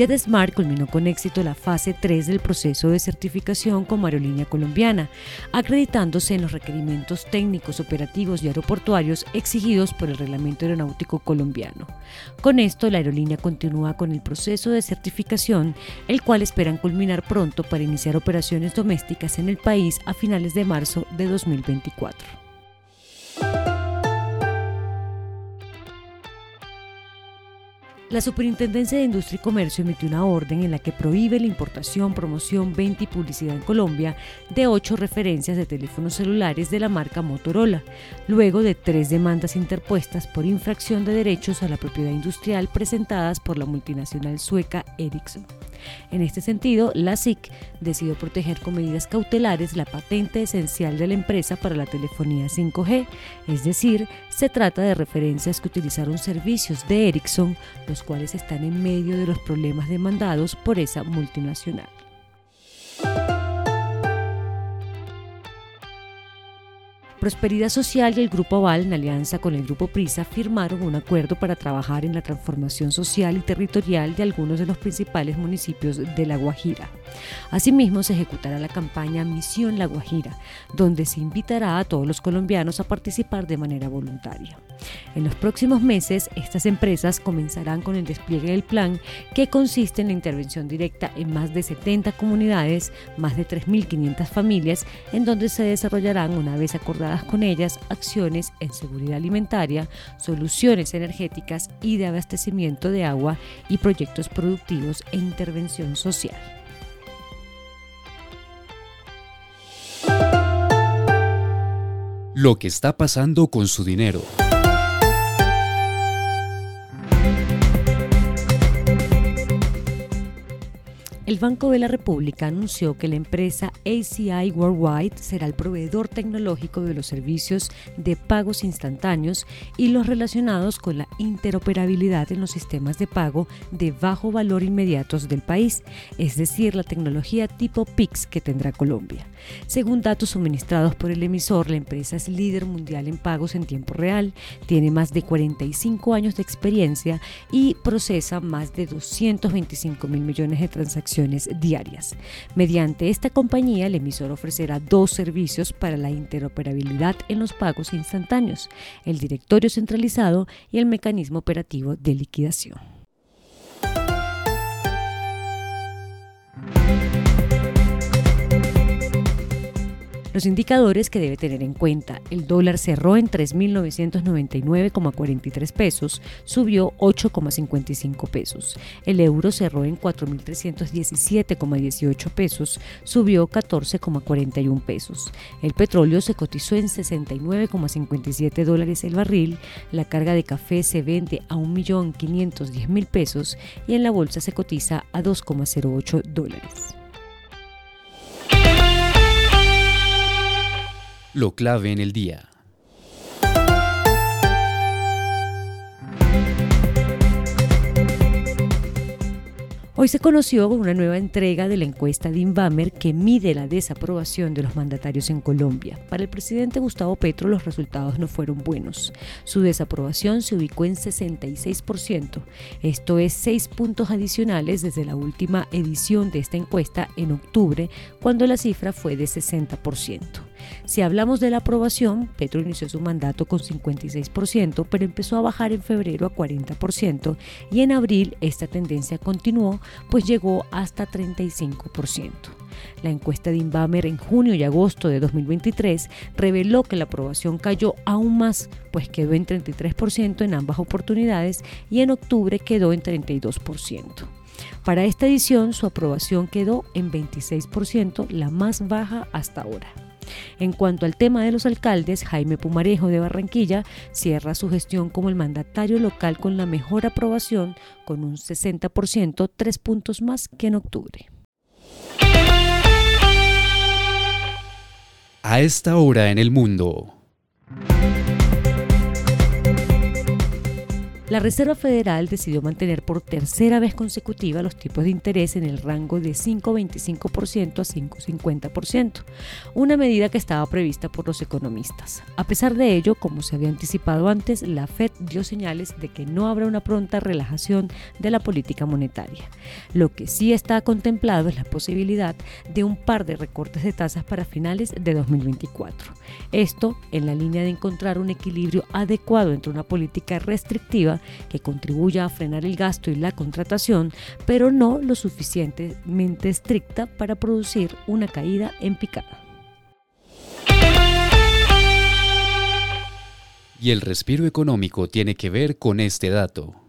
JetSmart culminó con éxito la fase 3 del proceso de certificación como aerolínea colombiana, acreditándose en los requerimientos técnicos, operativos y aeroportuarios exigidos por el Reglamento Aeronáutico colombiano. Con esto, la aerolínea continúa con el proceso de certificación, el cual esperan culminar pronto para iniciar operaciones domésticas en el país a finales de marzo de 2024. La Superintendencia de Industria y Comercio emitió una orden en la que prohíbe la importación, promoción, venta y publicidad en Colombia de ocho referencias de teléfonos celulares de la marca Motorola, luego de tres demandas interpuestas por infracción de derechos a la propiedad industrial presentadas por la multinacional sueca Ericsson. En este sentido, la SIC decidió proteger con medidas cautelares la patente esencial de la empresa para la telefonía 5G, es decir, se trata de referencias que utilizaron servicios de Ericsson, los cuales están en medio de los problemas demandados por esa multinacional. Prosperidad Social y el Grupo Aval, en alianza con el Grupo Prisa, firmaron un acuerdo para trabajar en la transformación social y territorial de algunos de los principales municipios de La Guajira. Asimismo, se ejecutará la campaña Misión La Guajira, donde se invitará a todos los colombianos a participar de manera voluntaria. En los próximos meses, estas empresas comenzarán con el despliegue del plan, que consiste en la intervención directa en más de 70 comunidades, más de 3.500 familias, en donde se desarrollarán, una vez acordadas con ellas acciones en seguridad alimentaria, soluciones energéticas y de abastecimiento de agua y proyectos productivos e intervención social. Lo que está pasando con su dinero. El Banco de la República anunció que la empresa ACI Worldwide será el proveedor tecnológico de los servicios de pagos instantáneos y los relacionados con la interoperabilidad en los sistemas de pago de bajo valor inmediatos del país, es decir, la tecnología tipo PIX que tendrá Colombia. Según datos suministrados por el emisor, la empresa es líder mundial en pagos en tiempo real, tiene más de 45 años de experiencia y procesa más de 225 mil millones de transacciones diarias. Mediante esta compañía, el emisor ofrecerá dos servicios para la interoperabilidad en los pagos instantáneos, el directorio centralizado y el mecanismo operativo de liquidación. Los indicadores que debe tener en cuenta. El dólar cerró en 3.999,43 pesos, subió 8,55 pesos. El euro cerró en 4.317,18 pesos, subió 14,41 pesos. El petróleo se cotizó en 69,57 dólares el barril. La carga de café se vende a 1.510.000 pesos y en la bolsa se cotiza a 2,08 dólares. Lo clave en el día. Hoy se conoció una nueva entrega de la encuesta de Invamer que mide la desaprobación de los mandatarios en Colombia. Para el presidente Gustavo Petro los resultados no fueron buenos. Su desaprobación se ubicó en 66%. Esto es seis puntos adicionales desde la última edición de esta encuesta en octubre, cuando la cifra fue de 60%. Si hablamos de la aprobación, Petro inició su mandato con 56%, pero empezó a bajar en febrero a 40% y en abril esta tendencia continuó, pues llegó hasta 35%. La encuesta de Inbamer en junio y agosto de 2023 reveló que la aprobación cayó aún más, pues quedó en 33% en ambas oportunidades y en octubre quedó en 32%. Para esta edición su aprobación quedó en 26%, la más baja hasta ahora. En cuanto al tema de los alcaldes, Jaime Pumarejo de Barranquilla cierra su gestión como el mandatario local con la mejor aprobación, con un 60%, tres puntos más que en octubre. A esta hora en el mundo. La Reserva Federal decidió mantener por tercera vez consecutiva los tipos de interés en el rango de 5,25% a 5,50%, una medida que estaba prevista por los economistas. A pesar de ello, como se había anticipado antes, la Fed dio señales de que no habrá una pronta relajación de la política monetaria. Lo que sí está contemplado es la posibilidad de un par de recortes de tasas para finales de 2024. Esto en la línea de encontrar un equilibrio adecuado entre una política restrictiva que contribuya a frenar el gasto y la contratación, pero no lo suficientemente estricta para producir una caída en picada. Y el respiro económico tiene que ver con este dato.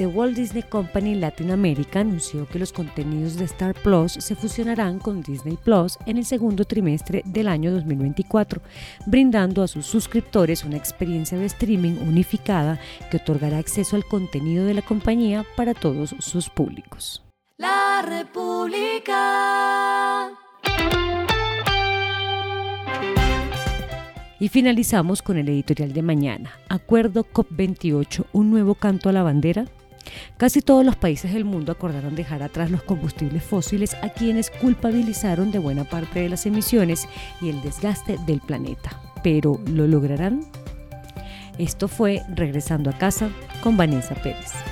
The Walt Disney Company Latinoamérica anunció que los contenidos de Star Plus se fusionarán con Disney Plus en el segundo trimestre del año 2024, brindando a sus suscriptores una experiencia de streaming unificada que otorgará acceso al contenido de la compañía para todos sus públicos. La República. Y finalizamos con el editorial de mañana. Acuerdo COP28, un nuevo canto a la bandera. Casi todos los países del mundo acordaron dejar atrás los combustibles fósiles a quienes culpabilizaron de buena parte de las emisiones y el desgaste del planeta. Pero ¿lo lograrán? Esto fue Regresando a casa con Vanessa Pérez.